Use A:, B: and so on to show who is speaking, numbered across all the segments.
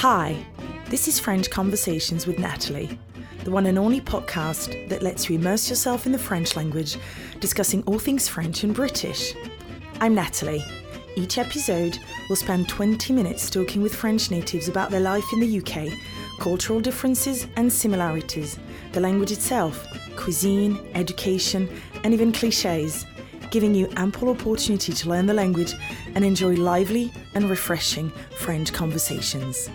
A: Hi, this is French Conversations with Natalie, the one and only podcast that lets you immerse yourself in the French language, discussing all things French and British. I'm Natalie. Each episode will spend 20 minutes talking with French natives about their life in the UK, cultural differences and similarities, the language itself, cuisine, education, and even cliches, giving you ample opportunity to learn the language and enjoy lively and refreshing French conversations.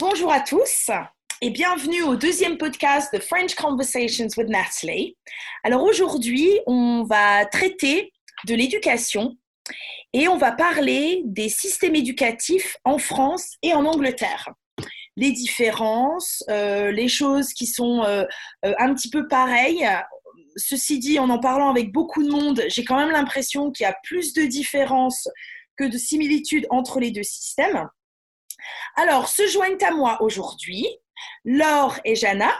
A: Bonjour à tous et bienvenue au deuxième podcast de French Conversations with Natalie. Alors aujourd'hui, on va traiter de l'éducation et on va parler des systèmes éducatifs en France et en Angleterre. Les différences, euh, les choses qui sont euh, euh, un petit peu pareilles. Ceci dit, en en parlant avec beaucoup de monde, j'ai quand même l'impression qu'il y a plus de différences que de similitudes entre les deux systèmes. Alors, se joignent à moi aujourd'hui Laure et Jana.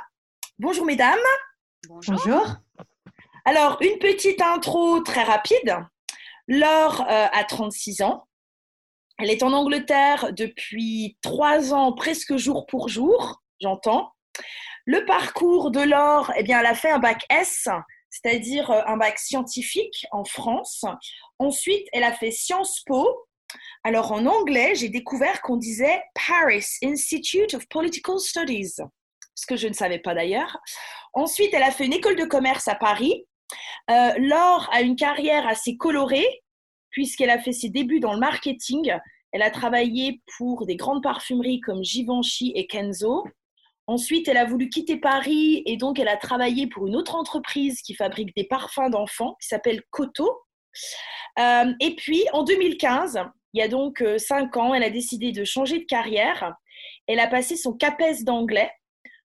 A: Bonjour mesdames.
B: Bonjour.
A: Alors, une petite intro très rapide. Laure euh, a 36 ans. Elle est en Angleterre depuis trois ans, presque jour pour jour, j'entends. Le parcours de Laure, eh bien, elle a fait un bac S, c'est-à-dire euh, un bac scientifique en France. Ensuite, elle a fait Sciences Po, alors en anglais, j'ai découvert qu'on disait Paris Institute of Political Studies, ce que je ne savais pas d'ailleurs. Ensuite, elle a fait une école de commerce à Paris. Euh, Laure a une carrière assez colorée puisqu'elle a fait ses débuts dans le marketing. Elle a travaillé pour des grandes parfumeries comme Givenchy et Kenzo. Ensuite, elle a voulu quitter Paris et donc elle a travaillé pour une autre entreprise qui fabrique des parfums d'enfants qui s'appelle Coto. Euh, et puis, en 2015, il y a donc euh, cinq ans, elle a décidé de changer de carrière. Elle a passé son CAPES d'anglais.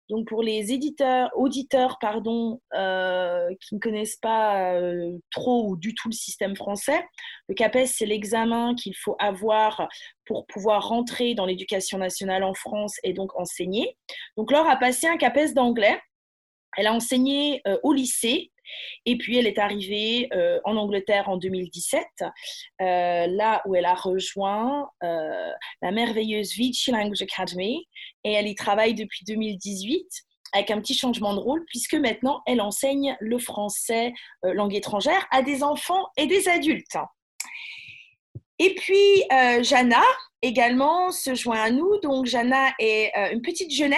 A: Donc pour les éditeurs, auditeurs pardon, euh, qui ne connaissent pas euh, trop ou du tout le système français, le CAPES, c'est l'examen qu'il faut avoir pour pouvoir rentrer dans l'éducation nationale en France et donc enseigner. Donc Laure a passé un CAPES d'anglais. Elle a enseigné au lycée et puis, elle est arrivée euh, en Angleterre en 2017, euh, là où elle a rejoint euh, la merveilleuse Vichy Language Academy. Et elle y travaille depuis 2018 avec un petit changement de rôle, puisque maintenant, elle enseigne le français langue étrangère à des enfants et des adultes. Et puis, Jana également se joint à nous. Donc, Jana est une petite jeunette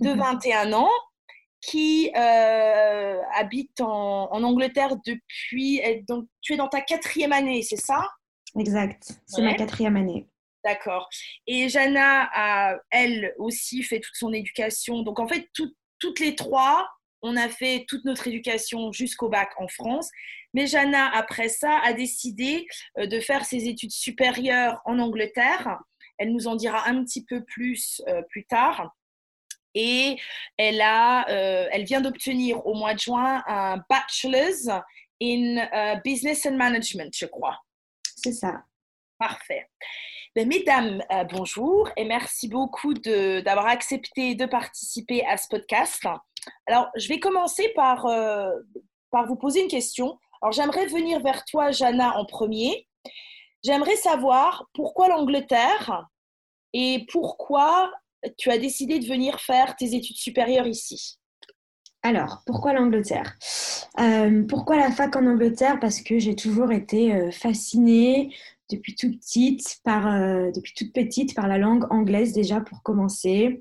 A: de 21 mhm. ans qui euh, habite en, Angleterre depuis. Donc, tu es dans ta quatrième année, c'est ça?
B: Exact, c'est ma quatrième année.
A: D'accord. Et Jana a, elle aussi, fait toute son éducation. Donc, en fait, toutes les trois, on a fait toute notre éducation jusqu'au bac en France. Mais Jana, après ça, a décidé euh, de faire ses études supérieures en Angleterre. Elle nous en dira un petit peu plus euh, plus tard et elle, a, euh, elle vient d'obtenir au mois de juin un bachelor's in euh, business and management, je crois.
B: C'est ça.
A: Parfait. Ben, mesdames, euh, bonjour et merci beaucoup d'avoir accepté de participer à ce podcast. Alors, je vais commencer par, par vous poser une question. Alors, j'aimerais venir vers toi, Jana, en premier. J'aimerais savoir pourquoi l'Angleterre et pourquoi tu as décidé de venir faire tes études supérieures ici
B: alors, pourquoi l'Angleterre? Euh, Pourquoi la fac en Angleterre? Parce que j'ai toujours été euh, fascinée depuis toute petite par, euh, depuis toute petite par la langue anglaise déjà pour commencer.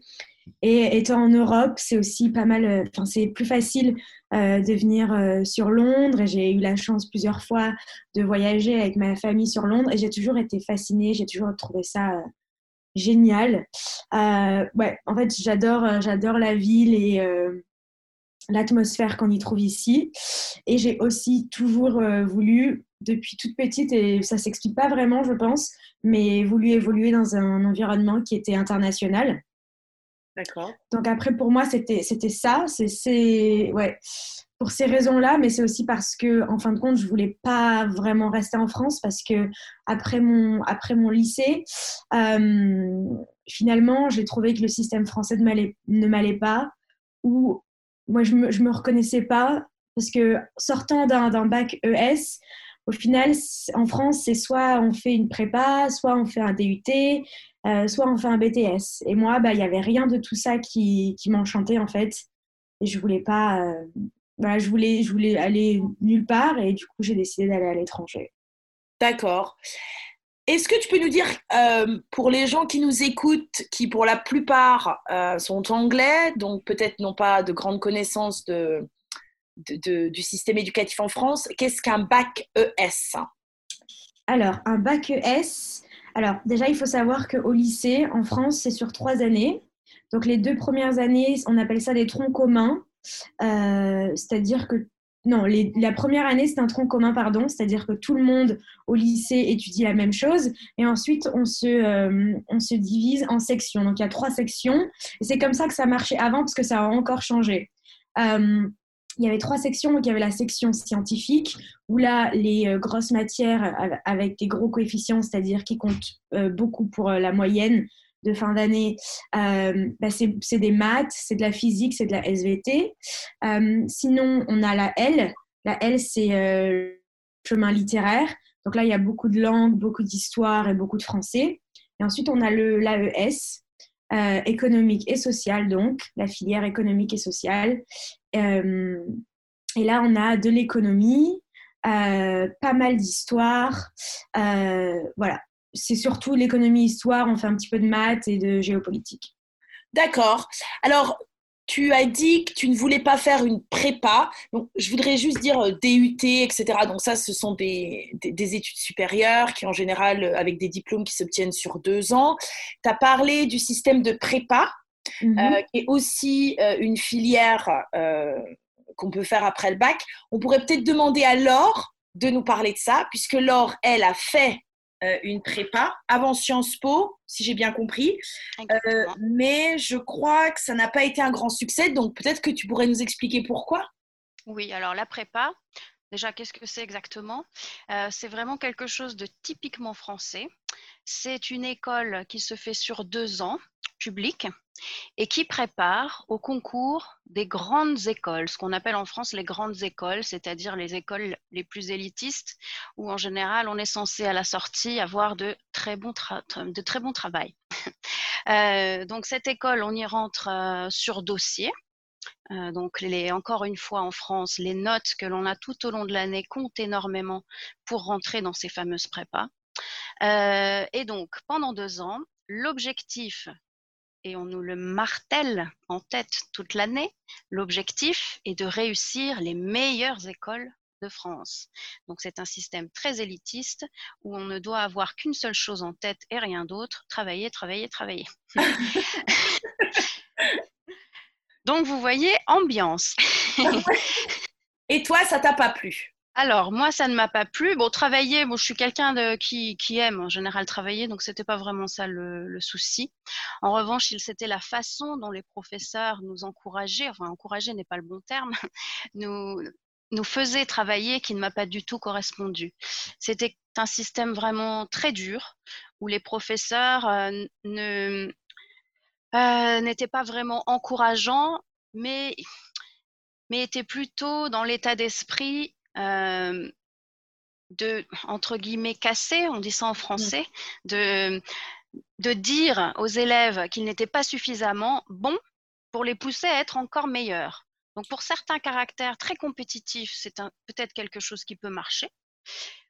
B: Et étant en Europe, c'est aussi pas mal, enfin c'est plus facile de venir sur Londres. J'ai eu la chance plusieurs fois de voyager avec ma famille sur Londres. Et j'ai toujours été fascinée, j'ai toujours trouvé ça génial. Euh, ouais, en fait, j'adore, euh, j'adore la ville et euh, l'atmosphère qu'on y trouve ici. Et j'ai aussi toujours voulu, depuis toute petite, et ça s'explique pas vraiment, je pense, mais voulu évoluer dans un environnement qui était international.
A: D'accord.
B: Donc après, pour moi, c'était, c'était ça. C'est, ouais, pour ces raisons-là, mais c'est aussi parce que, en fin de compte, je voulais pas vraiment rester en France parce que après mon, après mon lycée, euh, finalement, j'ai trouvé que le système français ne m'allait pas, ou moi, je me, je me reconnaissais pas parce que sortant d'un bac ES, au final, en France, c'est soit on fait une prépa, soit on fait un DUT, euh, soit on fait un BTS. Et moi, bah, il n'y avait rien de tout ça qui, qui m'enchantait en fait. Et je voulais pas. Euh, je, voulais, je voulais aller nulle part et du coup, j'ai décidé d'aller à l'étranger.
A: D'accord. Est-ce que tu peux nous dire, euh, pour les gens qui nous écoutent, qui pour la plupart sont anglais, donc peut-être n'ont pas de grandes connaissances de, du système éducatif en France, qu'est-ce qu'un bac ES
B: Alors, un bac ES, alors déjà, il faut savoir qu'au lycée, en France, c'est sur trois années. Donc, les deux premières années, on appelle ça des troncs communs. Euh, c'est-à-dire que non, la première année, c'est un tronc commun, pardon, c'est-à-dire que tout le monde au lycée étudie la même chose, et ensuite on se, euh, on se divise en sections. Donc il y a trois sections, et c'est comme ça que ça marchait avant, parce que ça a encore changé. Euh, il y avait trois sections. il y avait la section scientifique, où là, les grosses matières avec des gros coefficients, c'est-à-dire qui comptent beaucoup pour la moyenne de fin d'année, bah, c'est des maths, c'est de la physique, c'est de la SVT. sinon, on a la L. La L, c'est chemin littéraire. Donc là, il y a beaucoup de langues, beaucoup d'histoire et beaucoup de français. Et ensuite, on a l'AES, économique et sociale, donc la filière économique et sociale. Euh, et là, on a de l'économie, euh, pas mal d'histoire. Euh, voilà, c'est surtout l'économie-histoire. On fait un petit peu de maths et de géopolitique.
A: D'accord. Alors, tu as dit que tu ne voulais pas faire une prépa. Donc, je voudrais juste dire DUT, etc. Donc, ça, ce sont des, des, études supérieures qui, en général, avec des diplômes qui s'obtiennent sur deux ans. Tu as parlé du système de prépa. Mhm. Euh, qui est aussi euh, une filière euh, qu'on peut faire après le bac. On pourrait peut-être demander à Laure de nous parler de ça, puisque Laure, elle, a fait une prépa avant Sciences Po, si j'ai bien compris. mais je crois que ça n'a pas été un grand succès, donc peut-être que tu pourrais nous expliquer pourquoi?
C: Oui, alors la prépa, déjà, qu'est-ce que c'est exactement? C'est vraiment quelque chose de typiquement français. C'est une école qui se fait sur deux ans, publique, et qui prépare au concours des grandes écoles, ce qu'on appelle en France les grandes écoles, c'est-à-dire les écoles les plus élitistes, où en général on est censé à la sortie avoir de très bons, de très bons travail. Euh, donc cette école, on y rentre euh, sur dossier. Euh, donc, encore une fois, en France, les notes que l'on a tout au long de l'année comptent énormément pour rentrer dans ces fameuses prépas. et donc, pendant deux ans, l'objectif et on nous le martèle en tête toute l'année, l'objectif est de réussir les meilleures écoles de France. Donc c'est un système très élitiste où on ne doit avoir qu'une seule chose en tête et rien d'autre, travailler, travailler, travailler. Donc vous voyez, ambiance.
A: et toi, ça t'a pas plu?
C: Alors, moi, ça ne m'a pas plu. Bon, travailler, bon, je suis quelqu'un qui, qui, aime en général travailler, donc c'était pas vraiment ça le, souci. En revanche, c'était la façon dont les professeurs nous encourageaient, enfin, encourager n'est pas le bon terme, nous, nous faisaient travailler qui ne m'a pas du tout correspondu. C'était un système vraiment très dur où les professeurs euh, euh, n'étaient pas vraiment encourageants, mais étaient plutôt dans l'état d'esprit euh, de, entre guillemets, casser, on dit ça en mmh. français, de, de dire aux élèves qu'ils n'étaient pas suffisamment bons pour les pousser à être encore meilleurs. Donc pour certains caractères très compétitifs, c'est peut-être quelque chose qui peut marcher.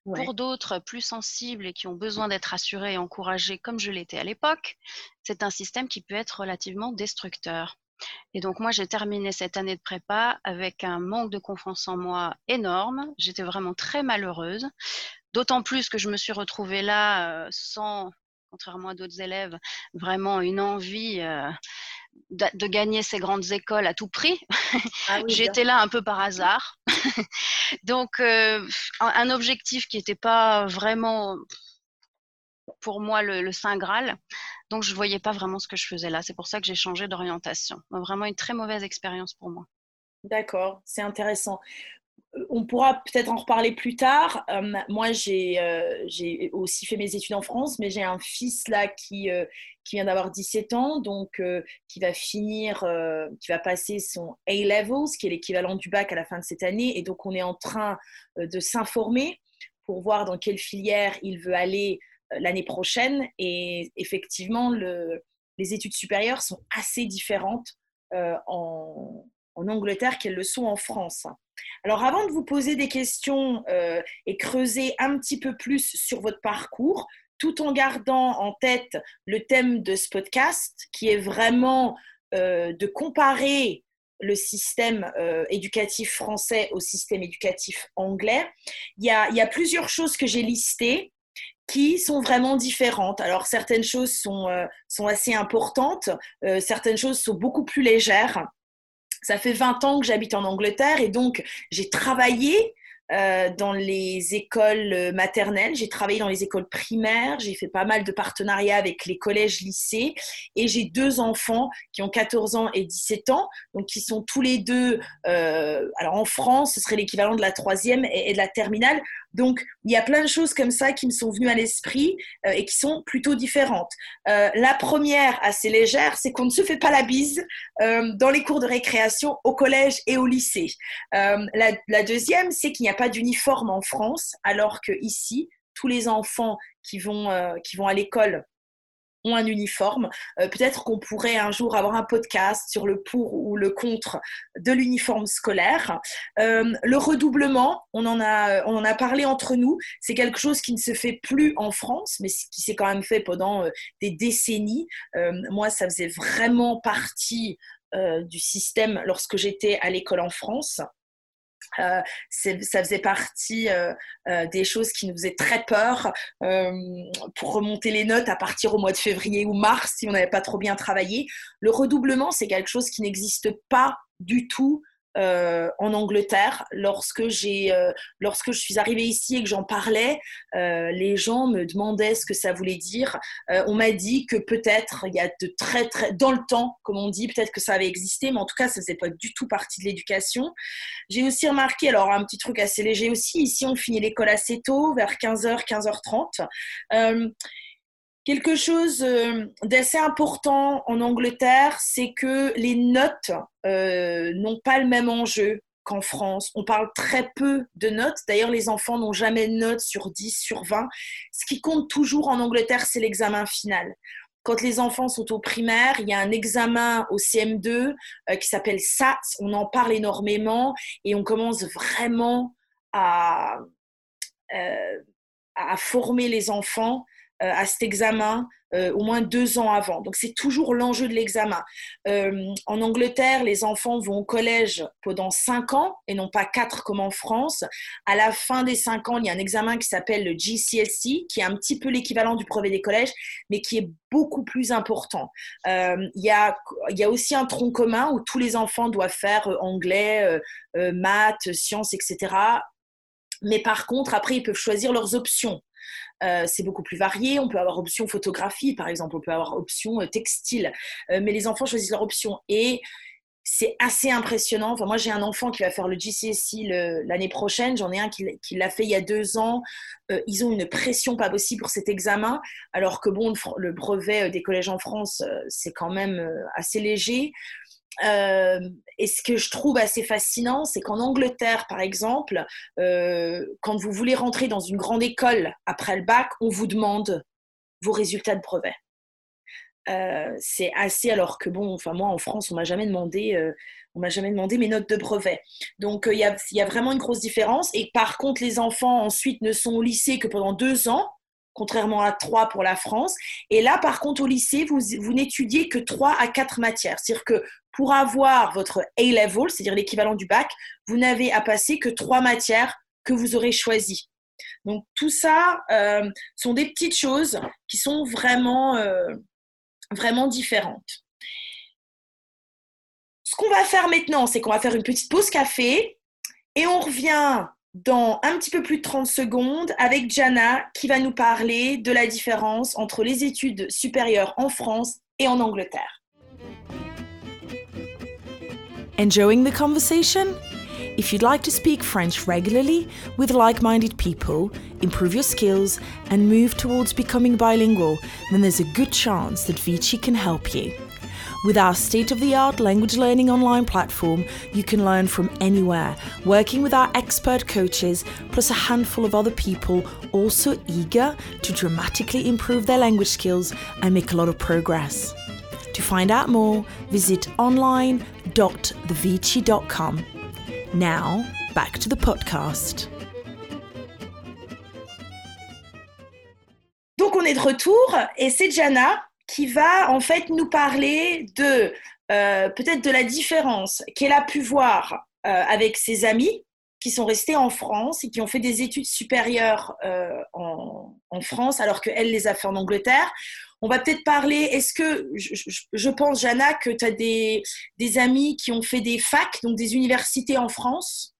C: Pour d'autres plus sensibles et qui ont besoin d'être assurés et encouragés, comme je l'étais à l'époque, c'est un système qui peut être relativement destructeur. Et donc moi, j'ai terminé cette année de prépa avec un manque de confiance en moi énorme. J'étais vraiment très malheureuse. D'autant plus que je me suis retrouvée là euh, sans, contrairement à d'autres élèves, vraiment une envie euh, de, gagner ces grandes écoles à tout prix. Ah J'étais là un peu par hasard. donc euh, un objectif qui n'était pas vraiment pour moi le, Saint Graal. Donc, je ne voyais pas vraiment ce que je faisais là. C'est pour ça que j'ai changé d'orientation. Vraiment une très mauvaise expérience pour moi.
A: D'accord, c'est intéressant. Euh, on pourra peut-être en reparler plus tard. Euh, moi, euh, j'ai aussi fait mes études en France, mais j'ai un fils là qui, qui vient d'avoir 17 ans, donc qui va finir, qui va passer son A-Levels, qui est l'équivalent du bac à la fin de cette année. Et donc, on est en train de s'informer pour voir dans quelle filière il veut aller l'année prochaine. Et effectivement, les études supérieures sont assez différentes en, Angleterre qu'elles le sont en France. Alors avant de vous poser des questions et creuser un petit peu plus sur votre parcours, tout en gardant en tête le thème de ce podcast, qui est vraiment de comparer le système éducatif français au système éducatif anglais. Il y a, plusieurs choses que j'ai listées qui sont vraiment différentes. Alors certaines choses sont, sont assez importantes, certaines choses sont beaucoup plus légères. Ça fait 20 ans que j'habite en Angleterre et donc j'ai travaillé euh, dans les écoles maternelles, j'ai travaillé dans les écoles primaires, j'ai fait pas mal de partenariats avec les collèges, lycées, et j'ai deux enfants qui ont 14 ans et 17 ans, donc qui sont tous les deux, euh, alors en France, ce serait l'équivalent de la troisième et, de la terminale. Donc, il y a plein de choses comme ça qui me sont venues à l'esprit euh, et qui sont plutôt différentes. la première, assez légère, c'est qu'on ne se fait pas la bise dans les cours de récréation au collège et au lycée. La, deuxième, c'est qu'il n'y a pas d'uniforme en France, alors que ici, tous les enfants euh, qui vont à l'école un uniforme. Euh, peut-être qu'on pourrait un jour avoir un podcast sur le pour ou le contre de l'uniforme scolaire. Euh, le redoublement, on en, a, on en a parlé entre nous, c'est quelque chose qui ne se fait plus en France, mais qui s'est quand même fait pendant des décennies. moi, ça faisait vraiment partie du système lorsque j'étais à l'école en France. Euh, ça faisait partie euh, euh, des choses qui nous faisaient très peur pour remonter les notes à partir au mois de février ou mars si on n'avait pas trop bien travaillé. Le redoublement, c'est quelque chose qui n'existe pas du tout euh, en Angleterre, lorsque j'ai, euh, lorsque je suis arrivée ici et que j'en parlais, euh, les gens me demandaient ce que ça voulait dire. on m'a dit que peut-être il y a de très très dans le temps, comme on dit, peut-être que ça avait existé, mais en tout cas ça faisait pas du tout partie de l'éducation. J'ai aussi remarqué, alors un petit truc assez léger aussi, ici on finit l'école assez tôt, vers 15h, 15h30. Quelque chose euh, d'assez important en Angleterre, c'est que les notes euh, n'ont pas le même enjeu qu'en France. On parle très peu de notes. D'ailleurs, les enfants n'ont jamais de notes sur 10, sur 20. Ce qui compte toujours en Angleterre, c'est l'examen final. Quand les enfants sont au primaire, il y a un examen au CM2 euh, qui s'appelle SAT. On en parle énormément et on commence vraiment à, à former les enfants à cet examen euh, au moins deux ans avant. Donc c'est toujours l'enjeu de l'examen. Euh, en Angleterre, les enfants vont au collège pendant cinq ans et non pas quatre comme en France. À la fin des cinq ans, il y a un examen qui s'appelle le GCSE, qui est un petit peu l'équivalent du brevet des collèges, mais qui est beaucoup plus important. il, y a, il y a aussi un tronc commun où tous les enfants doivent faire anglais, maths, sciences, etc. Mais par contre, après, ils peuvent choisir leurs options. Euh, c'est beaucoup plus varié. On peut avoir option photographie, par exemple. On peut avoir option euh, textile. Euh, mais les enfants choisissent leur option. Et c'est assez impressionnant. Enfin, moi, j'ai un enfant qui va faire le GCSE l'année prochaine. J'en ai un qui, l'a fait il y a deux ans. ils ont une pression pas possible pour cet examen, alors que bon, le brevet des collèges en France, c'est quand même assez léger. Euh, et ce que je trouve assez fascinant, c'est qu'en Angleterre, par exemple, euh, quand vous voulez rentrer dans une grande école après le bac, on vous demande vos résultats de brevet. Euh, c'est assez alors que bon, enfin moi en France, on m'a jamais demandé, on m'a jamais demandé mes notes de brevet. Donc il y a, y, a, vraiment une grosse différence. Et par contre, les enfants ensuite ne sont au lycée que pendant deux ans contrairement à trois pour la France. Et là, par contre, au lycée, vous, vous n'étudiez que trois à quatre matières. C'est-à-dire que pour avoir votre A-level, c'est-à-dire l'équivalent du bac, vous n'avez à passer que trois matières que vous aurez choisies. Donc tout ça euh, sont des petites choses qui sont vraiment, euh, vraiment différentes. Ce qu'on va faire maintenant, c'est qu'on va faire une petite pause café et on revient dans un petit peu plus de 30 secondes avec Jana qui va nous parler de la différence entre les études supérieures en France et en Angleterre.
D: Enjoying the conversation? If you'd like to speak French regularly with like minded people, improve your skills, and move towards becoming bilingual, then there's a good chance that Vici can help you. With our state of the art language learning online platform, you can learn from anywhere, working with our expert coaches, plus a handful of other people also eager to dramatically improve their language skills and make a lot of progress. To find out more, visit online.thevici.com. Now, back to the podcast.
A: Donc on est de retour et c'est Jana qui va en fait nous parler de euh, peut-être de la différence qu'elle a pu voir euh, avec ses amis qui sont restés en France et qui ont fait des études supérieures euh, en, en, France alors qu'elle les a fait en Angleterre. On va peut-être parler, est-ce que, je, je, pense, Jana, que tu as des, des, amis qui ont fait des facs, donc des universités en France?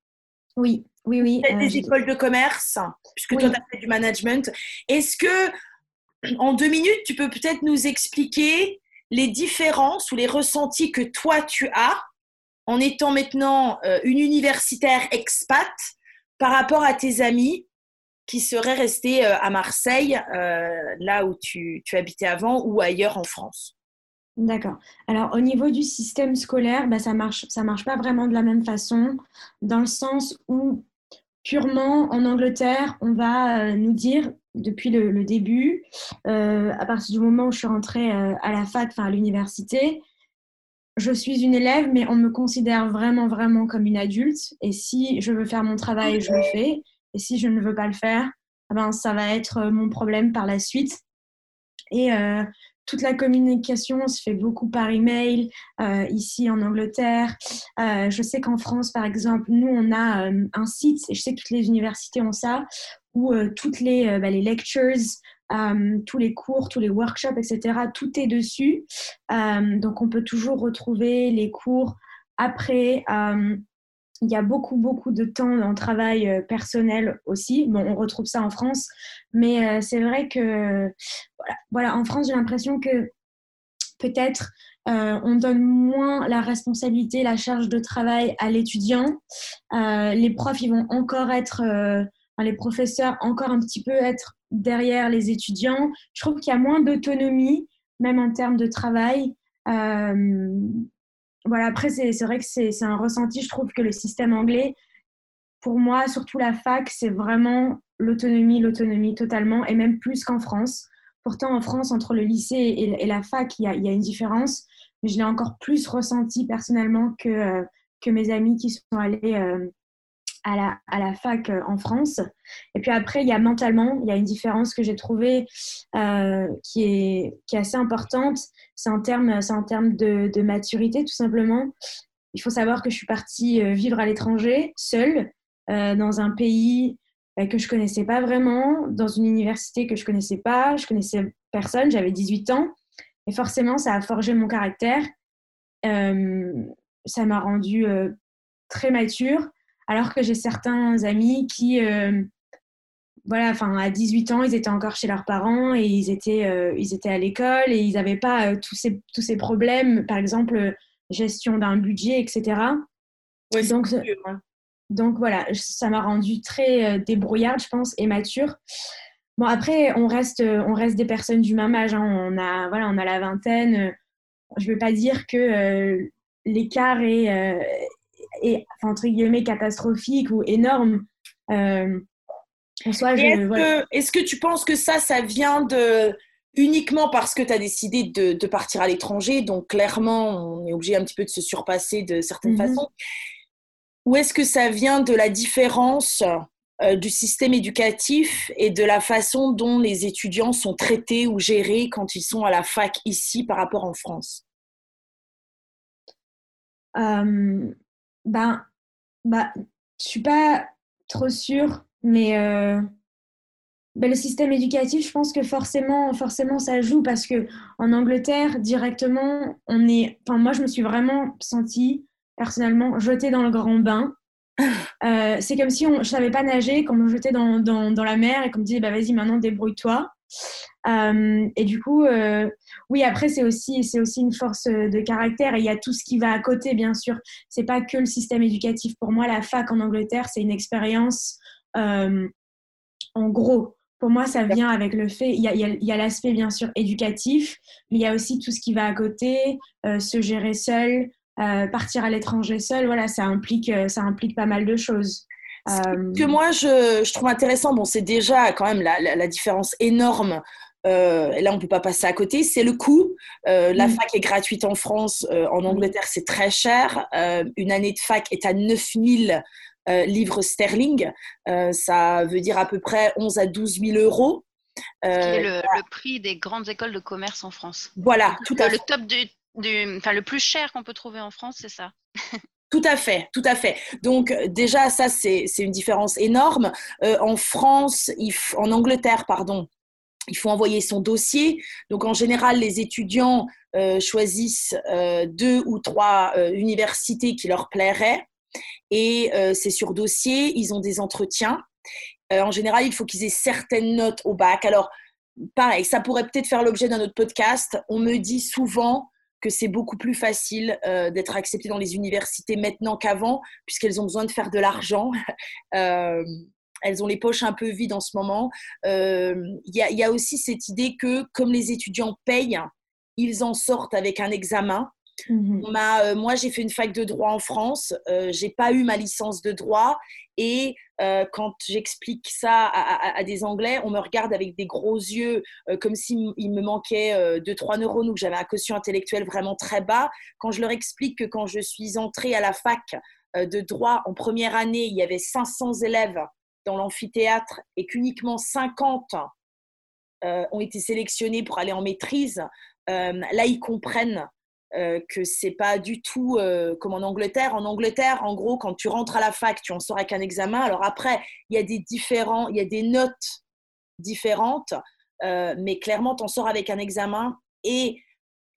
B: Oui, oui, oui.
A: Peut-être des écoles de commerce, puisque oui. toi, tu as fait du management. Est-ce que en deux minutes, tu peux peut-être nous expliquer les différences ou les ressentis que toi tu as en étant maintenant euh, une universitaire expat par rapport à tes amis qui seraient restés euh, à Marseille, euh, là où tu, tu, habitais avant, ou ailleurs en France.
B: D'accord. Alors au niveau du système scolaire, bah, ça marche, ça marche pas vraiment de la même façon, dans le sens où purement en Angleterre, on va nous dire depuis le, début, euh, à partir du moment où je suis rentrée euh, à la fac, enfin à l'université, je suis une élève, mais on me considère vraiment, vraiment comme une adulte. Et si je veux faire mon travail, je le fais. Et si je ne veux pas le faire, eh ben, ça va être mon problème par la suite. Et euh, toute la communication se fait beaucoup par email euh, ici en Angleterre. Euh, je sais qu'en France, par exemple, nous on a euh, un site et je sais que toutes les universités ont ça euh, toutes les, bah, les lectures, tous les cours, tous les workshops, etc. Tout est dessus. donc on peut toujours retrouver les cours après il y a beaucoup, beaucoup de temps en travail euh, personnel aussi. Bon, on retrouve ça en France, mais euh, c'est vrai que, voilà, en France, j'ai l'impression que peut-être euh, on donne moins la responsabilité, la charge de travail à l'étudiant. Euh, les profs, ils vont encore être, euh, les professeurs, encore un petit peu être derrière les étudiants. Je trouve qu'il y a moins d'autonomie, même en termes de travail voilà, après, c'est vrai que c'est un ressenti. Je trouve que le système anglais, pour moi, surtout la fac, c'est vraiment l'autonomie, l'autonomie totalement, et même plus qu'en France. Pourtant, en France, entre le lycée et, la fac, il y, a, il y, a, une différence, mais je l'ai encore plus ressenti personnellement que, euh, que mes amis qui sont allés euh, à, la, à la fac euh, en France. Et puis après, il y a mentalement, il y a une différence que j'ai trouvée euh, qui, est, qui est assez importante. C'est en termes terme de, de, maturité, tout simplement. Il faut savoir que je suis partie euh, vivre à l'étranger, seule, dans un pays que je connaissais pas vraiment, dans une université que je connaissais pas, je connaissais personne, j'avais 18 ans. Et forcément, ça a forgé mon caractère. Ça m'a rendue très mature alors que j'ai certains amis qui, euh, voilà, enfin, à 18 ans, ils étaient encore chez leurs parents et ils étaient, euh, ils étaient à l'école et ils n'avaient pas euh, tous, ces, tous ces problèmes, par exemple, gestion d'un budget, etc.
A: Ouais,
B: donc,
A: sûr, hein.
B: donc voilà, ça m'a rendue très débrouillarde, je pense, et mature. Bon, après, on reste, on reste des personnes du même âge. Hein. On, a, voilà, on a la vingtaine. Je ne veux pas dire que l'écart est, et, enfin, entre guillemets catastrophique ou énorme. Euh,
A: est-ce,
B: voilà.
A: que, tu penses que ça, ça vient de uniquement parce que tu as décidé de, de, partir à l'étranger, donc clairement, on est obligé un petit peu de se surpasser de certaines
B: Mhm.
A: façons, ou est-ce que ça vient de la différence euh, du système éducatif et de la façon dont les étudiants sont traités ou gérés quand ils sont à la fac ici par rapport en France?
B: Euh, ben, bah, je suis pas trop sûre, mais euh, ben, le système éducatif, je pense que forcément, forcément, ça joue parce que en Angleterre, directement, on est. Enfin, moi, je me suis vraiment sentie personnellement jetée dans le grand bain. Euh, c'est comme si on, je savais pas nager, qu'on me jetait dans, dans, dans la mer et qu'on me disait bah vas-y maintenant débrouille-toi. Euh, et du coup, euh, oui, après, c'est aussi, c'est aussi une force de caractère et il y a tout ce qui va à côté, bien sûr. C'est pas que le système éducatif. Pour moi, la fac en Angleterre, c'est une expérience, euh, en gros, Pour moi, ça vient avec le fait, il y a, l'aspect bien sûr éducatif, mais il y a aussi tout ce qui va à côté, euh, se gérer seul, euh, partir à l'étranger seul, voilà, ça implique, euh, ça implique pas mal de choses.
A: Ce que moi, je, trouve intéressant, bon, c'est déjà quand même la, différence énorme et là on ne peut pas passer à côté, c'est le coût. La mm. fac est gratuite en France, en mm. Angleterre c'est très cher. une année de fac est à 9000 euh, livres sterling. Euh, ça veut dire à peu près 11 à 12 000 euros.
C: Euh, qui est le, prix des grandes écoles de commerce en France.
A: Voilà, tout à
C: fait. Le top du, enfin, le plus cher qu'on peut trouver en France, c'est ça.
A: Tout à fait, tout à fait. Donc déjà, ça, c'est une différence énorme. en France, en Angleterre, pardon, il faut envoyer son dossier. Donc en général, les étudiants choisissent deux ou trois universités qui leur plairaient et euh, c'est sur dossier, ils ont des entretiens. Euh, en général, il faut qu'ils aient certaines notes au bac. Alors, pareil, ça pourrait peut-être faire l'objet d'un autre podcast. On me dit souvent que c'est beaucoup plus facile euh, d'être accepté dans les universités maintenant qu'avant, puisqu'elles ont besoin de faire de l'argent. elles ont les poches un peu vides en ce moment. Il y, a aussi cette idée que comme les étudiants payent, ils en sortent avec un examen. Mmh euh, moi, j'ai fait une fac de droit en France. Euh, j'ai pas eu ma licence de droit. Et euh, quand j'explique ça à, des Anglais, on me regarde avec des gros yeux, euh, comme s'il me manquait 2-3 neurones ou que j'avais un quotient intellectuel vraiment très bas. Quand je leur explique que quand je suis entrée à la fac de droit en première année, il y avait 500 élèves dans l'amphithéâtre et qu'uniquement 50 ont été sélectionnés pour aller en maîtrise, là, ils comprennent euh, que c'est pas du tout euh, comme en Angleterre. En Angleterre, en gros, quand tu rentres à la fac, tu en sors avec un examen. Alors après, il y a des différents, il y a des notes différentes, euh, mais clairement, tu en sors avec un examen et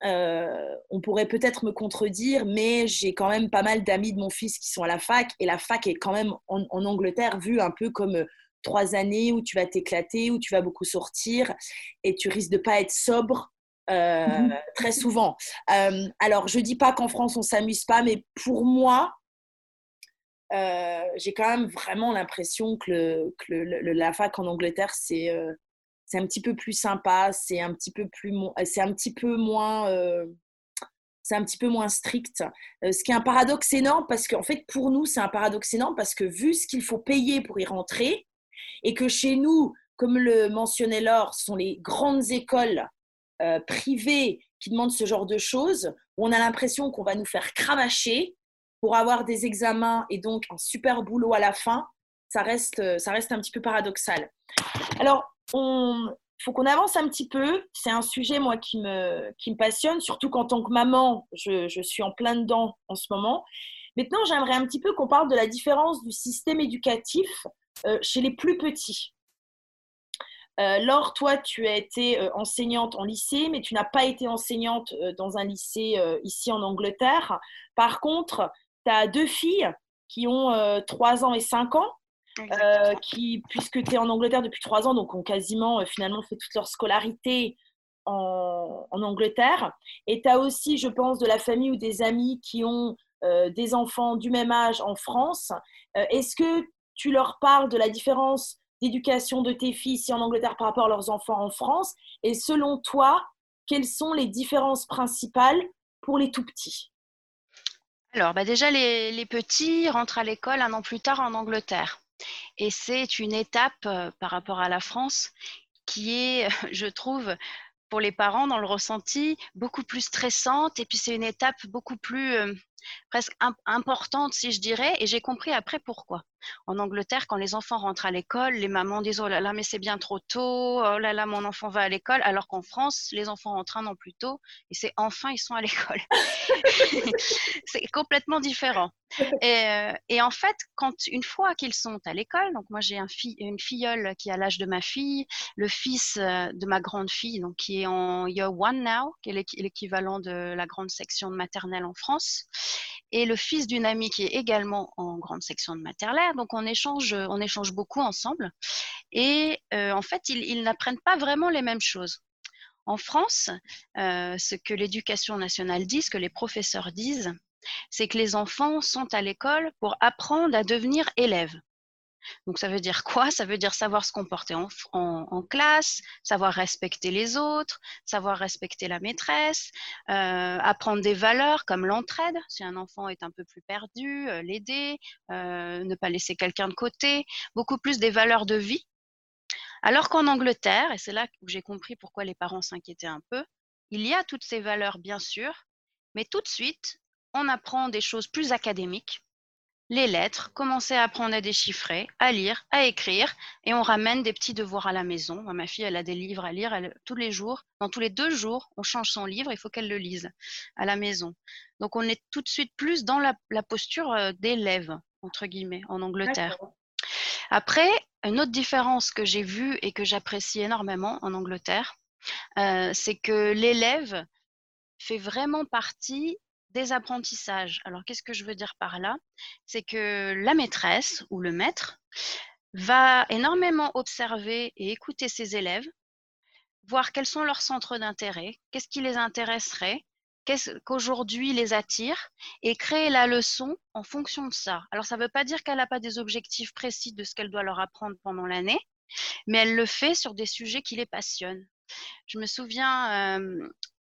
A: on pourrait peut-être me contredire, mais j'ai quand même pas mal d'amis de mon fils qui sont à la fac et la fac est quand même en, en Angleterre vue un peu comme trois années où tu vas t'éclater, où tu vas beaucoup sortir et tu risques de pas être sobre euh, mhm. très souvent. Euh, alors, je dis pas qu'en France, on s'amuse pas, mais pour moi, euh, j'ai quand même vraiment l'impression que, le, la fac en Angleterre, c'est c'est un petit peu plus sympa, c'est un petit peu plus, c'est un petit peu moins, c'est un petit peu moins strict. ce qui est un paradoxe énorme parce qu'en fait, pour nous, c'est un paradoxe énorme parce que vu ce qu'il faut payer pour y rentrer et que chez nous, comme le mentionnait Laure, ce sont les grandes écoles euh, privés qui demandent ce genre de choses, on a l'impression qu'on va nous faire cravacher pour avoir des examens et donc un super boulot à la fin, ça reste, euh, ça reste un petit peu paradoxal. Alors, il faut qu'on avance un petit peu. C'est un sujet, moi, qui me, qui me passionne, surtout qu'en tant que maman, je, suis en plein dedans en ce moment. Maintenant, j'aimerais un petit peu qu'on parle de la différence du système éducatif euh, chez les plus petits. Euh, Laure, toi, tu as été euh, enseignante en lycée, mais tu n'as pas été enseignante dans un lycée ici en Angleterre. Par contre, tu as deux filles qui ont 3 ans et 5 ans, qui, puisque tu es en Angleterre depuis 3 ans, donc ont quasiment finalement fait toute leur scolarité en, en Angleterre. Et tu as aussi, je pense, de la famille ou des amis qui ont des enfants du même âge en France. Est-ce que tu leur parles de la différence d'éducation de tes filles ici en Angleterre par rapport à leurs enfants en France? Et selon toi, quelles sont les différences principales pour les tout petits?
C: Alors, bah déjà, les, petits rentrent à l'école un an plus tard en Angleterre. Et c'est une étape euh, par rapport à la France qui est, je trouve, pour les parents dans le ressenti, beaucoup plus stressante. Et puis, c'est une étape beaucoup plus euh, presque importante, si je dirais, et j'ai compris après pourquoi. En Angleterre, quand les enfants rentrent à l'école, les mamans disent oh là là, mais c'est bien trop tôt, oh là là, mon enfant va à l'école, alors qu'en France, les enfants rentrent un an plus tôt et c'est enfin ils sont à l'école. c'est complètement différent. Euh, et, en fait, quand une fois qu'ils sont à l'école, donc moi j'ai un une filleule qui a l'âge de ma fille, le fils euh, de ma grande fille, donc qui est en year one now, qui est l'équivalent de la grande section de maternelle en France et le fils d'une amie qui est également en grande section de maternelle. Donc on échange, on échange beaucoup ensemble. Et euh, en fait, ils, n'apprennent pas vraiment les mêmes choses. En France, ce que l'éducation nationale dit, ce que les professeurs disent, c'est que les enfants sont à l'école pour apprendre à devenir élèves. Donc ça veut dire quoi? Ça veut dire savoir se comporter en, classe, savoir respecter les autres, savoir respecter la maîtresse, euh, apprendre des valeurs comme l'entraide, si un enfant est un peu plus perdu, euh, l'aider, euh, ne pas laisser quelqu'un de côté, beaucoup plus des valeurs de vie. Alors qu'en Angleterre, et c'est là où j'ai compris pourquoi les parents s'inquiétaient un peu, il y a toutes ces valeurs bien sûr, mais tout de suite, on apprend des choses plus académiques les lettres, commencer à apprendre à déchiffrer, à lire, à écrire, et on ramène des petits devoirs à la maison. ma fille, elle a des livres à lire tous les jours. Dans tous les deux jours, on change son livre, il faut qu'elle le lise à la maison. Donc on est tout de suite plus dans la, posture euh, d'élève, entre guillemets, en Angleterre. Après, une autre différence que j'ai vue et que j'apprécie énormément en Angleterre, euh, c'est que l'élève fait vraiment partie des apprentissages. Alors, qu'est-ce que je veux dire par là? C'est que la maîtresse ou le maître va énormément observer et écouter ses élèves, voir quels sont leurs centres d'intérêt, qu'est-ce qui les intéresserait, qu'est-ce qu'aujourd'hui les attire, et créer la leçon en fonction de ça. Alors, ça ne veut pas dire qu'elle n'a pas des objectifs précis de ce qu'elle doit leur apprendre pendant l'année, mais elle le fait sur des sujets qui les passionnent. Je me souviens,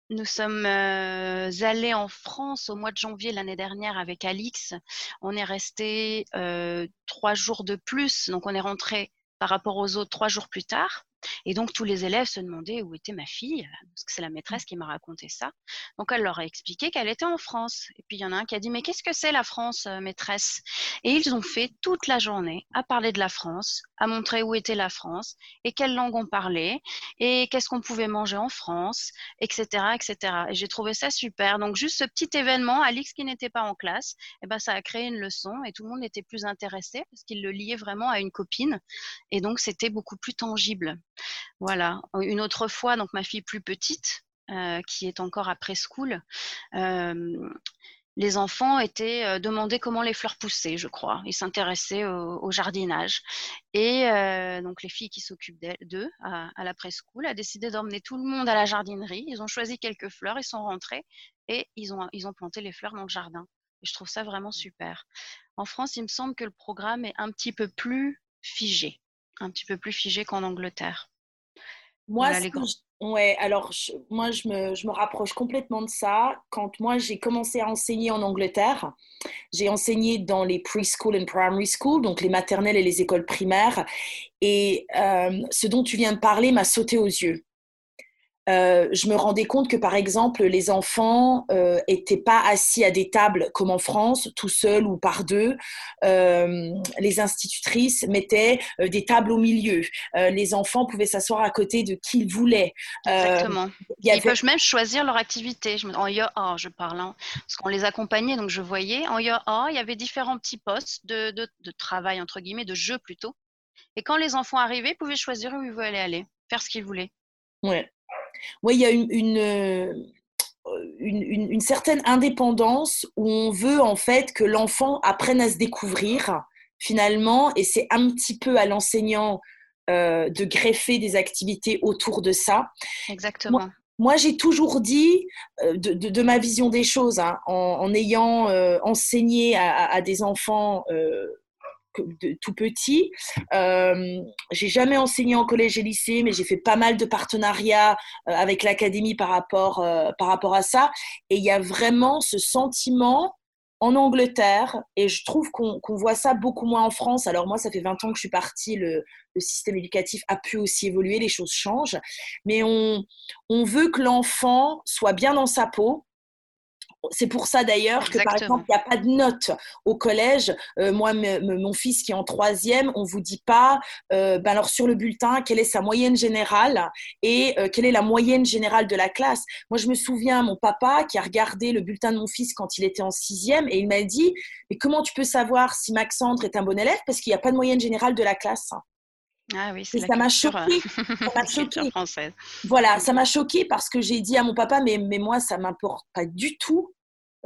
C: nous sommes euh, allés en France au mois de janvier l'année dernière avec Alix. On est resté euh, trois jours de plus, donc on est rentré par rapport aux autres trois jours plus tard. Et donc, tous les élèves se demandaient où était ma fille, parce que c'est la maîtresse qui m'a raconté ça. Donc, elle leur a expliqué qu'elle était en France. Et puis, il y en a un qui a dit, mais qu'est-ce que c'est la France, euh, maîtresse? Et ils ont fait toute la journée à parler de la France, à montrer où était la France, et quelle langue on parlait, et qu'est-ce qu'on pouvait manger en France, etc. etc. Et j'ai trouvé ça super. Donc, juste ce petit événement, Alix qui n'était pas en classe, eh ben, ça a créé une leçon, et tout le monde était plus intéressé, parce qu'il le liait vraiment à une copine. Et donc, c'était beaucoup plus tangible. Voilà. Une autre fois, donc ma fille plus petite, euh, qui est encore à preschool, euh, les enfants étaient euh, demandés comment les fleurs poussaient, je crois. Ils s'intéressaient au, jardinage. Et donc les filles qui s'occupent d'eux à, à, la preschool a décidé d'emmener tout le monde à la jardinerie. Ils ont choisi quelques fleurs, ils sont rentrés et ils ont, ils ont planté les fleurs dans le jardin. Et je trouve ça vraiment super. En France, il me semble que le programme est un petit peu plus figé, un petit peu plus figé qu'en Angleterre.
A: Moi, ouais, alors moi, je me, je me, rapproche complètement de ça. Quand moi, j'ai commencé à enseigner en Angleterre, j'ai enseigné dans les preschool and primary school, donc les maternelles et les écoles primaires. Et euh, ce dont tu viens de parler m'a sauté aux yeux. Euh, je me rendais compte que, par exemple, les enfants n'étaient euh, pas assis à des tables comme en France, tout seuls ou par deux. Euh, les institutrices mettaient des tables au milieu. les enfants pouvaient s'asseoir à côté de qui ils voulaient.
C: Exactement. Ils peuvent même choisir leur activité. Je, en IOA, je parle, hein, parce qu'on les accompagnait, donc je voyais. En IOA, il y avait différents petits postes de, de, de travail, entre guillemets, de jeu plutôt. Et quand les enfants arrivaient, ils pouvaient choisir où ils voulaient aller, faire ce qu'ils voulaient.
A: Ouais. Oui, il y a euh, une, une, une, certaine indépendance où on veut en fait que l'enfant apprenne à se découvrir finalement, et c'est un petit peu à l'enseignant euh, de greffer des activités autour de ça.
C: Exactement.
A: Moi, j'ai toujours dit, euh, de, de, ma vision des choses, hein, en, ayant enseigné à, à, des enfants de tout petit. Euh, j'ai jamais enseigné en collège et lycée, mais j'ai fait pas mal de partenariats euh, avec l'académie par rapport, euh, par rapport à ça. Et il y a vraiment ce sentiment en Angleterre, et je trouve qu'on voit ça beaucoup moins en France. Alors moi, ça fait 20 ans que je suis partie, le, le système éducatif a pu aussi évoluer, les choses changent, mais on, on veut que l'enfant soit bien dans sa peau, c'est pour ça d'ailleurs que, par exemple, il n'y a pas de notes au collège. Euh, moi, mon fils qui est en troisième, on ne vous dit pas, euh, ben alors sur le bulletin, quelle est sa moyenne générale et euh, quelle est la moyenne générale de la classe. Moi, je me souviens, mon papa qui a regardé le bulletin de mon fils quand il était en sixième et il m'a dit, mais comment tu peux savoir si Maxandre est un bon élève? Parce qu'il n'y a pas de moyenne générale de la classe
C: ah oui, c'est
A: ça m'a choqué.
C: Française.
A: Voilà, ça m'a choqué parce que j'ai dit à mon papa, mais, mais moi, ça m'importe pas du tout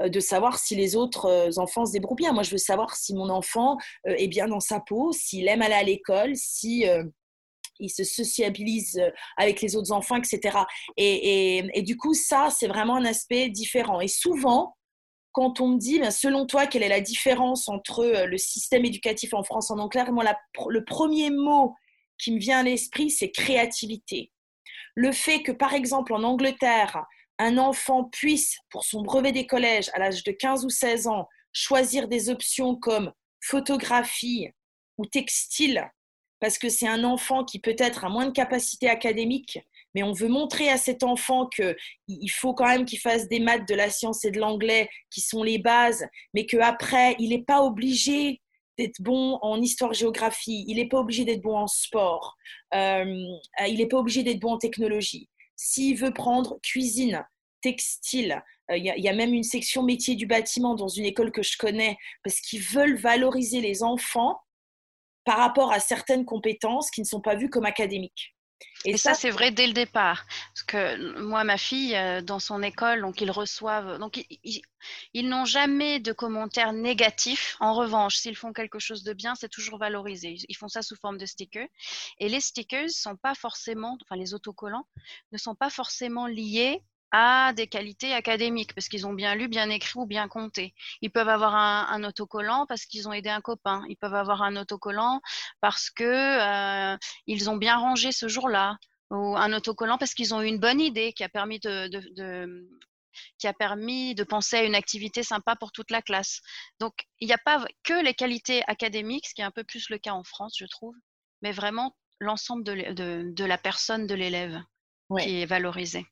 A: de savoir si les autres euh, enfants se débrouillent bien. Moi, je veux savoir si mon enfant euh, est bien dans sa peau, s'il aime aller à l'école, si il se sociabilise avec les autres enfants, etc. Et, du coup, ça, c'est vraiment un aspect différent. Et souvent, quand on me dit, ben, selon toi, quelle est la différence entre euh, le système éducatif en France en Angleterre, moi, le premier mot qui me vient à l'esprit, c'est créativité. Le fait que, par exemple, en Angleterre, un enfant puisse, pour son brevet des collèges, à l'âge de 15 ou 16 ans, choisir des options comme photographie ou textile, parce que c'est un enfant qui peut-être a moins de capacité académique, mais on veut montrer à cet enfant qu'il faut quand même qu'il fasse des maths, de la science et de l'anglais, qui sont les bases, mais qu'après, il n'est pas obligé d'être bon en histoire-géographie, il n'est pas obligé d'être bon en sport, euh, il n'est pas obligé d'être bon en technologie. S'il veut prendre cuisine, textile, euh, il y, a même une section métier du bâtiment dans une école que je connais, parce qu'ils veulent valoriser les enfants par rapport à certaines compétences qui ne sont pas vues comme académiques.
C: Et, ça, c'est vrai dès le départ. Parce que moi, ma fille, euh, dans son école, donc ils reçoivent. Donc ils, n'ont jamais de commentaires négatifs. En revanche, s'ils font quelque chose de bien, c'est toujours valorisé. Ils font ça sous forme de stickers. Et les stickers sont pas forcément, enfin les autocollants, ne sont pas forcément liés à des qualités académiques parce qu'ils ont bien lu, bien écrit ou bien compté. Ils peuvent avoir un, autocollant parce qu'ils ont aidé un copain. Ils peuvent avoir un autocollant parce que euh, ils ont bien rangé ce jour-là ou un autocollant parce qu'ils ont eu une bonne idée qui a permis de, qui a permis de penser à une activité sympa pour toute la classe. Donc, il n'y a pas que les qualités académiques, ce qui est un peu plus le cas en France, je trouve, mais vraiment l'ensemble de, la personne de l'élève qui est valorisé.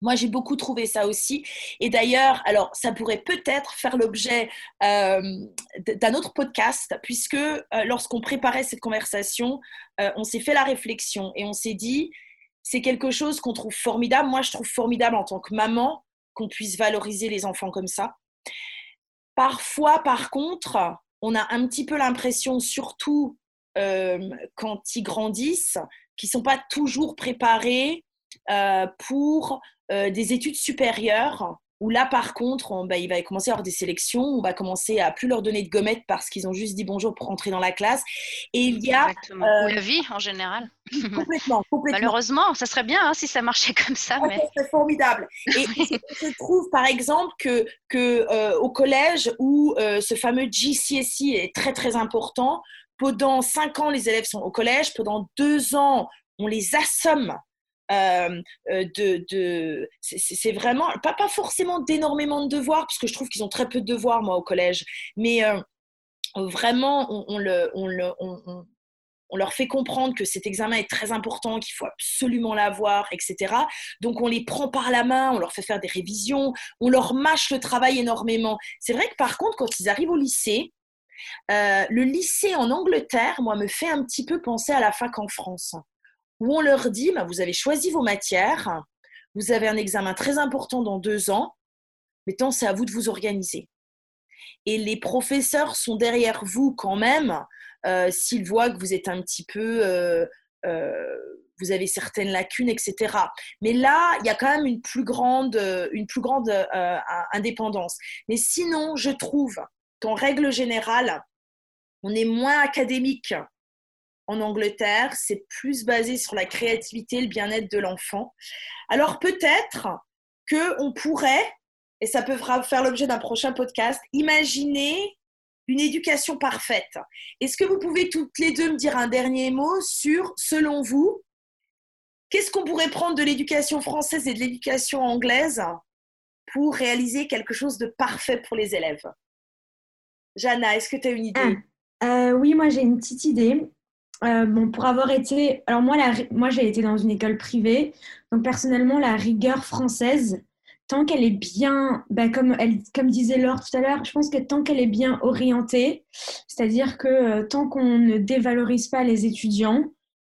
A: Moi, j'ai beaucoup trouvé ça aussi. Et d'ailleurs, alors, ça pourrait peut-être faire l'objet euh, d'un autre podcast, puisque euh, lorsqu'on préparait cette conversation, euh, on s'est fait la réflexion et on s'est dit, c'est quelque chose qu'on trouve formidable. Moi, je trouve formidable en tant que maman qu'on puisse valoriser les enfants comme ça. Parfois, par contre, on a un petit peu l'impression, surtout quand ils grandissent, qu'ils ne sont pas toujours préparés pour euh, des études supérieures où là, par contre, bah, il va commencer à avoir des sélections, on va commencer à plus leur donner de gommettes parce qu'ils ont juste dit bonjour pour entrer dans la classe. Et il y a...
C: Exactement. Euh, la vie, en général.
A: Complètement, complètement.
C: Malheureusement, ça serait bien hein, si ça marchait comme ça.
A: mais... C'est formidable. Et je trouve, par exemple, que, que euh, au collège, où ce fameux GCSE est très, très important, pendant cinq ans, les élèves sont au collège, pendant deux ans, on les assomme euh, euh, de, de c'est vraiment pas, pas forcément d'énormément de devoirs parce que je trouve qu'ils ont très peu de devoirs moi au collège. Mais euh, vraiment on, le, on, le, on, on, leur fait comprendre que cet examen est très important qu'il faut absolument l'avoir etc donc on les prend par la main on leur fait faire des révisions on leur mâche le travail énormément. C'est vrai que par contre quand ils arrivent au lycée le lycée en Angleterre, moi, me fait un petit peu penser à la fac en France où on leur dit, bah, vous avez choisi vos matières, vous avez un examen très important dans deux ans, maintenant c'est à vous de vous organiser. Et les professeurs sont derrière vous quand même, euh, s'ils voient que vous êtes un petit peu... Euh, euh, vous avez certaines lacunes, etc. Mais là, il y a quand même une plus grande, une plus grande indépendance. Mais sinon, je trouve qu'en règle générale, on est moins académique en Angleterre, c'est plus basé sur la créativité, le bien-être de l'enfant. Alors peut-être que on pourrait, et ça peut faire l'objet d'un prochain podcast, imaginer une éducation parfaite. Est-ce que vous pouvez toutes les deux me dire un dernier mot sur, selon vous, qu'est-ce qu'on pourrait prendre de l'éducation française et de l'éducation anglaise pour réaliser quelque chose de parfait pour les élèves? Jana, est-ce que tu as une idée?
B: Ah, euh, Oui, moi j'ai une petite idée. Euh, bon, pour avoir été. Alors, moi, moi j'ai été dans une école privée. Donc, personnellement, la rigueur française, tant qu'elle est bien, bah, comme, elle, comme disait Laure tout à l'heure, je pense que tant qu'elle est bien orientée, c'est-à-dire que euh, tant qu'on ne dévalorise pas les étudiants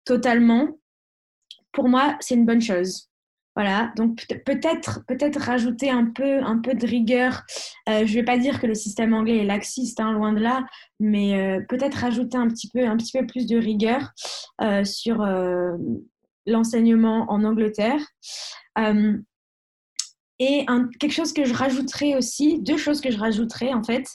B: totalement, pour moi, c'est une bonne chose. Voilà, donc peut-être peut-être rajouter un peu un peu de rigueur. Euh, je ne vais pas dire que le système anglais est laxiste, hein, loin de là, mais euh, peut-être rajouter un petit peu un petit peu plus de rigueur euh, sur l'enseignement en Angleterre. et quelque chose que je rajouterais aussi, deux choses que je rajouterais en fait,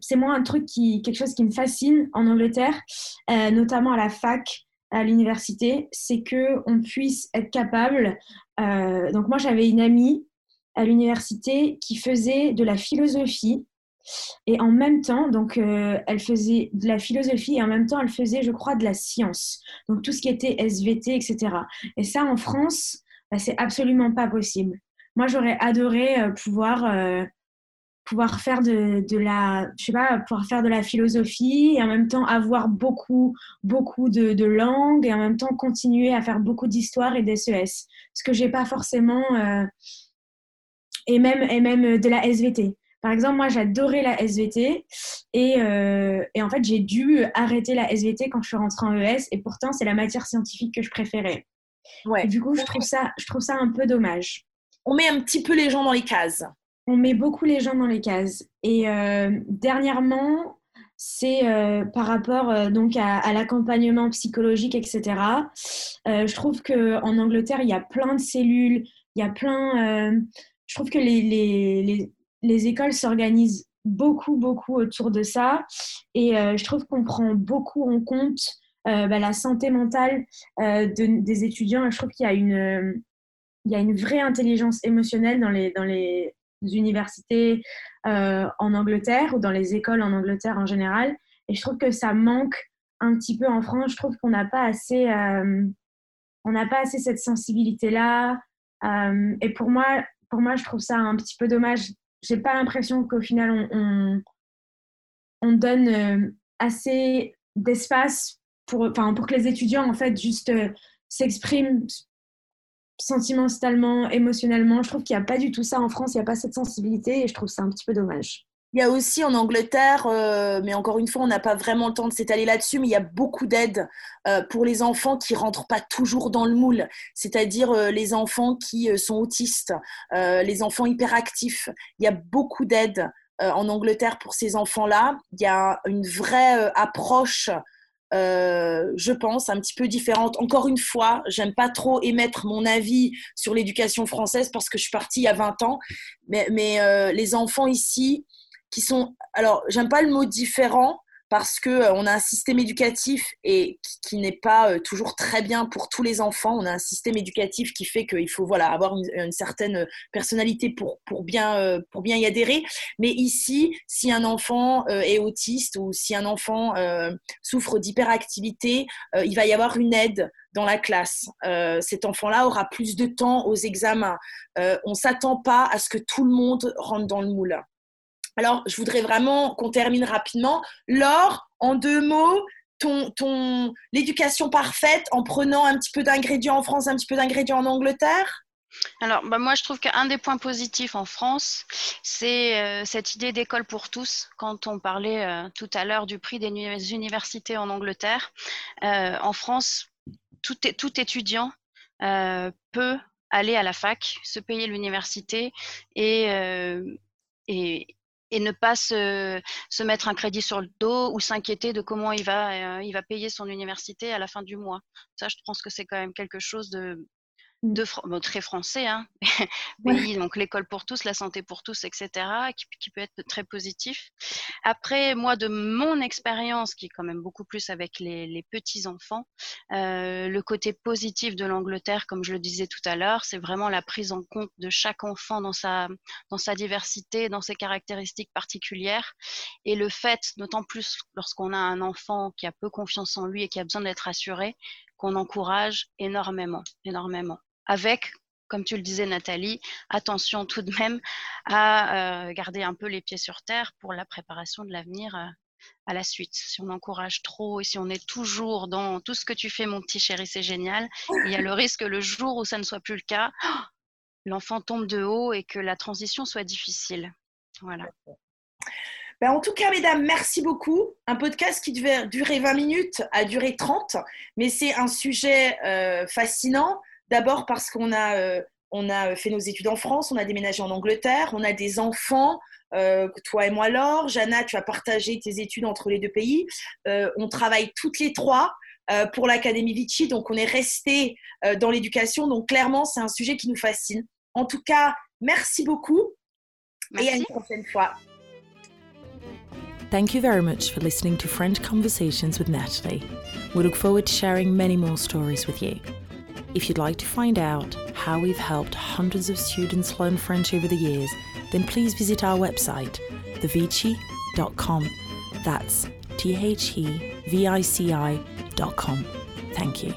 B: c'est moi un truc qui quelque chose qui me fascine en Angleterre, notamment à la fac à l'université, c'est que on puisse être capable. Euh, donc moi j'avais une amie à l'université qui faisait de la philosophie et en même temps, donc, euh, elle faisait de la philosophie et en même temps, elle faisait, je crois, de la science. Donc, tout ce qui était SVT, etc. Et ça, en France, bah, c'est absolument pas possible. Moi, j'aurais adoré euh, pouvoir, pouvoir faire de, de, la, je sais pas, pouvoir faire de la philosophie et en même temps avoir beaucoup, beaucoup de, de langues et en même temps continuer à faire beaucoup d'histoire et d'SES. Ce que j'ai pas forcément, et même, et même de la SVT. Par exemple, moi, j'adorais la SVT et, euh, et en fait, j'ai dû arrêter la SVT quand je suis rentrée en ES et pourtant, c'est la matière scientifique que je préférais. Ouais. du coup, je trouve, ça, je trouve ça un peu dommage.
A: On met un petit peu les gens dans les cases.
B: On met beaucoup les gens dans les cases. Et euh, dernièrement, c'est euh, par rapport donc à, l'accompagnement psychologique, etc. je trouve qu'en Angleterre, il y a plein de cellules, il y a plein. je trouve que les, les, les les écoles s'organisent beaucoup, beaucoup autour de ça. Et euh, je trouve qu'on prend beaucoup en compte euh, bah, la santé mentale euh, des étudiants. je trouve qu'il y, a une, il y a une vraie intelligence émotionnelle dans les, dans les universités en Angleterre ou dans les écoles en Angleterre en général. Et je trouve que ça manque un petit peu en France. Je trouve qu'on n'a pas assez, on n'a pas assez cette sensibilité-là. et pour moi, pour moi, je trouve ça un petit peu dommage j'ai pas l'impression qu'au final, on, on, donne euh, assez d'espace pour, pour que les étudiants, en fait, juste euh, s'expriment sentimentalement, émotionnellement. Je trouve qu'il n'y a pas du tout ça en France, il n'y a pas cette sensibilité et je trouve ça un petit peu dommage.
A: Il y a aussi en Angleterre, euh, mais encore une fois, on n'a pas vraiment le temps de s'étaler là-dessus, mais il y a beaucoup d'aides euh, pour les enfants qui rentrent pas toujours dans le moule, c'est-à-dire euh, les enfants qui sont autistes, les enfants hyperactifs. Il y a beaucoup d'aides en Angleterre pour ces enfants-là. Il y a une vraie approche. Je pense, un petit peu différente. Encore une fois, j'aime pas trop émettre mon avis sur l'éducation française parce que je suis partie il y a 20 ans, mais, mais les enfants ici, qui sont, alors j'aime pas le mot différent parce que euh, a un système éducatif et qui, n'est pas euh, toujours très bien pour tous les enfants. On a un système éducatif qui fait qu'il faut voilà avoir une, certaine personnalité pour pour bien euh, pour bien y adhérer. Mais ici, si un enfant est autiste ou si un enfant souffre d'hyperactivité, il va y avoir une aide dans la classe. cet enfant-là aura plus de temps aux examens. on s'attend pas à ce que tout le monde rentre dans le moule. Alors, je voudrais vraiment qu'on termine rapidement. Laure, en deux mots, ton, ton, l'éducation parfaite en prenant un petit peu d'ingrédients en France, un petit peu d'ingrédients en Angleterre?
C: Alors, bah, moi, je trouve qu'un des points positifs en France, c'est euh, cette idée d'école pour tous. Quand on parlait euh, tout à l'heure du prix des universités en Angleterre, euh, en France, tout, tout étudiant peut aller à la fac, se payer l'université et, et, et ne pas se, se, mettre un crédit sur le dos ou s'inquiéter de comment il va, euh, il va payer son université à la fin du mois. Ça, je pense que c'est quand même quelque chose de, De très français, hein, oui, donc l'école pour tous, la santé pour tous, etc., qui, peut être très positif. Après, moi, de mon expérience, qui est quand même beaucoup plus avec les, petits enfants, euh, le côté positif de l'Angleterre, comme je le disais tout à l'heure, c'est vraiment la prise en compte de chaque enfant dans sa, dans sa diversité, dans ses caractéristiques particulières, et le fait, d'autant plus lorsqu'on a un enfant qui a peu confiance en lui et qui a besoin d'être assuré, qu'on encourage énormément, énormément avec, comme tu le disais Nathalie, attention tout de même à euh, garder un peu les pieds sur terre pour la préparation de l'avenir euh, à la suite. Si on encourage trop et si on est toujours dans tout ce que tu fais mon petit chéri, c'est génial, il y a le risque le jour où ça ne soit plus le cas, l'enfant tombe de haut et que la transition soit difficile. Voilà.
A: Ben, en tout cas, mesdames, merci beaucoup. Un podcast qui devait durer 20 minutes a duré 30, mais c'est un sujet euh, fascinant. D'abord parce qu'on a, euh, on a fait nos études en France, on a déménagé en Angleterre, on a des enfants, euh, toi et moi Laure. Jana, tu as partagé tes études entre les deux pays. Euh, on travaille toutes les trois. pour l'Académie Vichy, donc on est resté dans l'éducation, donc clairement c'est un sujet qui nous fascine. En tout cas, merci beaucoup et à une prochaine fois.
D: Thank you very much for listening to French Conversations with Natalie. We look forward to sharing many more stories with you. If you'd like to find out how we've helped hundreds of students learn French over the years, then please visit our website, thevici.com. That's T H E V I C I.com. Thank you.